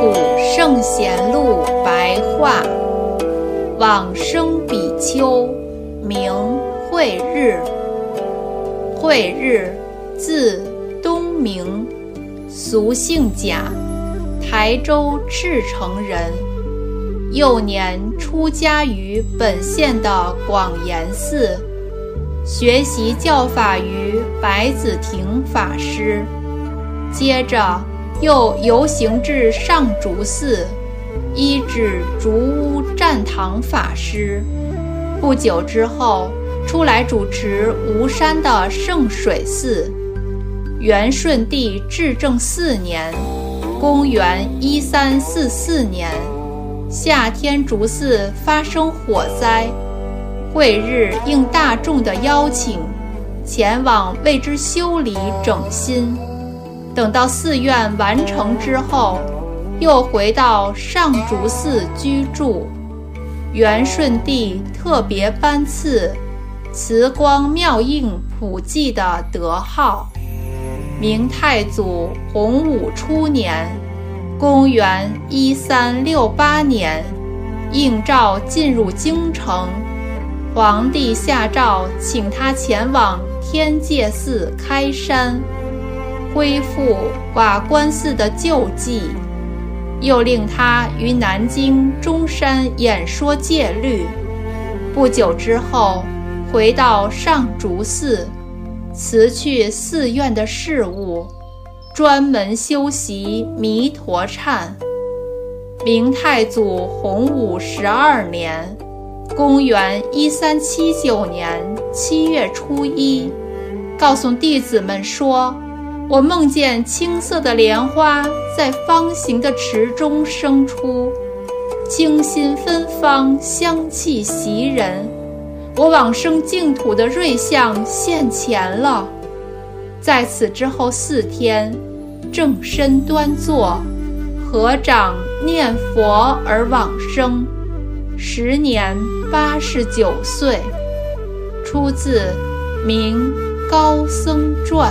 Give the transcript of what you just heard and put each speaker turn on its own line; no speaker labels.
古圣贤录白话，往生比丘名慧日。慧日，字东明，俗姓贾，台州赤城人。幼年出家于本县的广严寺，学习教法于白子亭法师，接着。又游行至上竹寺，依止竹屋占堂法师。不久之后，出来主持吴山的圣水寺。元顺帝至正四年（公元一三四四年），夏天竹寺发生火灾，慧日应大众的邀请，前往为之修理整新。等到寺院完成之后，又回到上竹寺居住。元顺帝特别颁赐“慈光妙应普济”的德号。明太祖洪武初年（公元一三六八年），应召进入京城，皇帝下诏请他前往天界寺开山。恢复瓦官寺的旧迹，又令他于南京中山演说戒律。不久之后，回到上竹寺，辞去寺院的事务，专门修习弥陀忏。明太祖洪武十二年（公元一三七九年）七月初一，告诉弟子们说。我梦见青色的莲花在方形的池中生出，清新芬芳，香气袭人。我往生净土的瑞相现前了。在此之后四天，正身端坐，合掌念佛而往生，时年八十九岁。出自《明高僧传》。